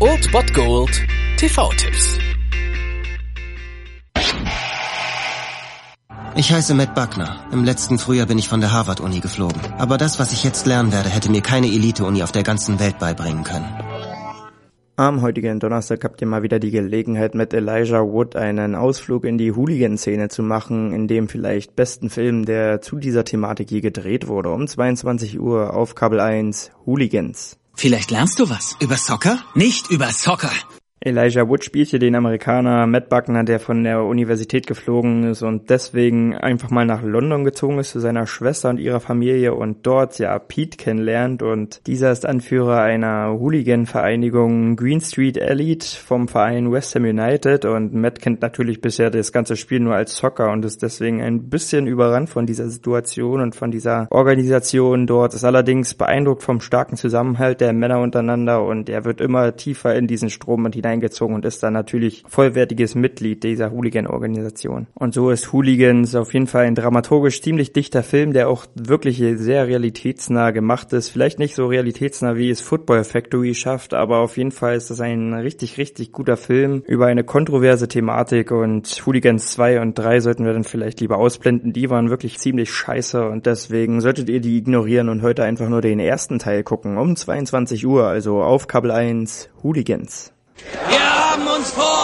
Old Bot Gold TV-Tipps. Ich heiße Matt Buckner. Im letzten Frühjahr bin ich von der Harvard-Uni geflogen. Aber das, was ich jetzt lernen werde, hätte mir keine Elite-Uni auf der ganzen Welt beibringen können. Am heutigen Donnerstag habt ihr mal wieder die Gelegenheit, mit Elijah Wood einen Ausflug in die Hooligan-Szene zu machen, in dem vielleicht besten Film, der zu dieser Thematik je gedreht wurde, um 22 Uhr auf Kabel 1 Hooligans. Vielleicht lernst du was. Über Soccer? Nicht über Soccer. Elijah Wood spielt hier den Amerikaner Matt Buckner, der von der Universität geflogen ist und deswegen einfach mal nach London gezogen ist zu seiner Schwester und ihrer Familie und dort ja Pete kennenlernt. Und dieser ist Anführer einer Hooligan-Vereinigung Green Street Elite vom Verein West Ham United. Und Matt kennt natürlich bisher das ganze Spiel nur als Soccer und ist deswegen ein bisschen überrannt von dieser Situation und von dieser Organisation dort, ist allerdings beeindruckt vom starken Zusammenhalt der Männer untereinander und er wird immer tiefer in diesen Strom und hinein eingezogen und ist dann natürlich vollwertiges Mitglied dieser Hooligan-Organisation. Und so ist Hooligans auf jeden Fall ein dramaturgisch ziemlich dichter Film, der auch wirklich sehr realitätsnah gemacht ist. Vielleicht nicht so realitätsnah, wie es Football Factory schafft, aber auf jeden Fall ist das ein richtig, richtig guter Film über eine kontroverse Thematik und Hooligans 2 und 3 sollten wir dann vielleicht lieber ausblenden. Die waren wirklich ziemlich scheiße und deswegen solltet ihr die ignorieren und heute einfach nur den ersten Teil gucken um 22 Uhr, also auf Kabel 1 Hooligans. Wir haben uns vorgenommen,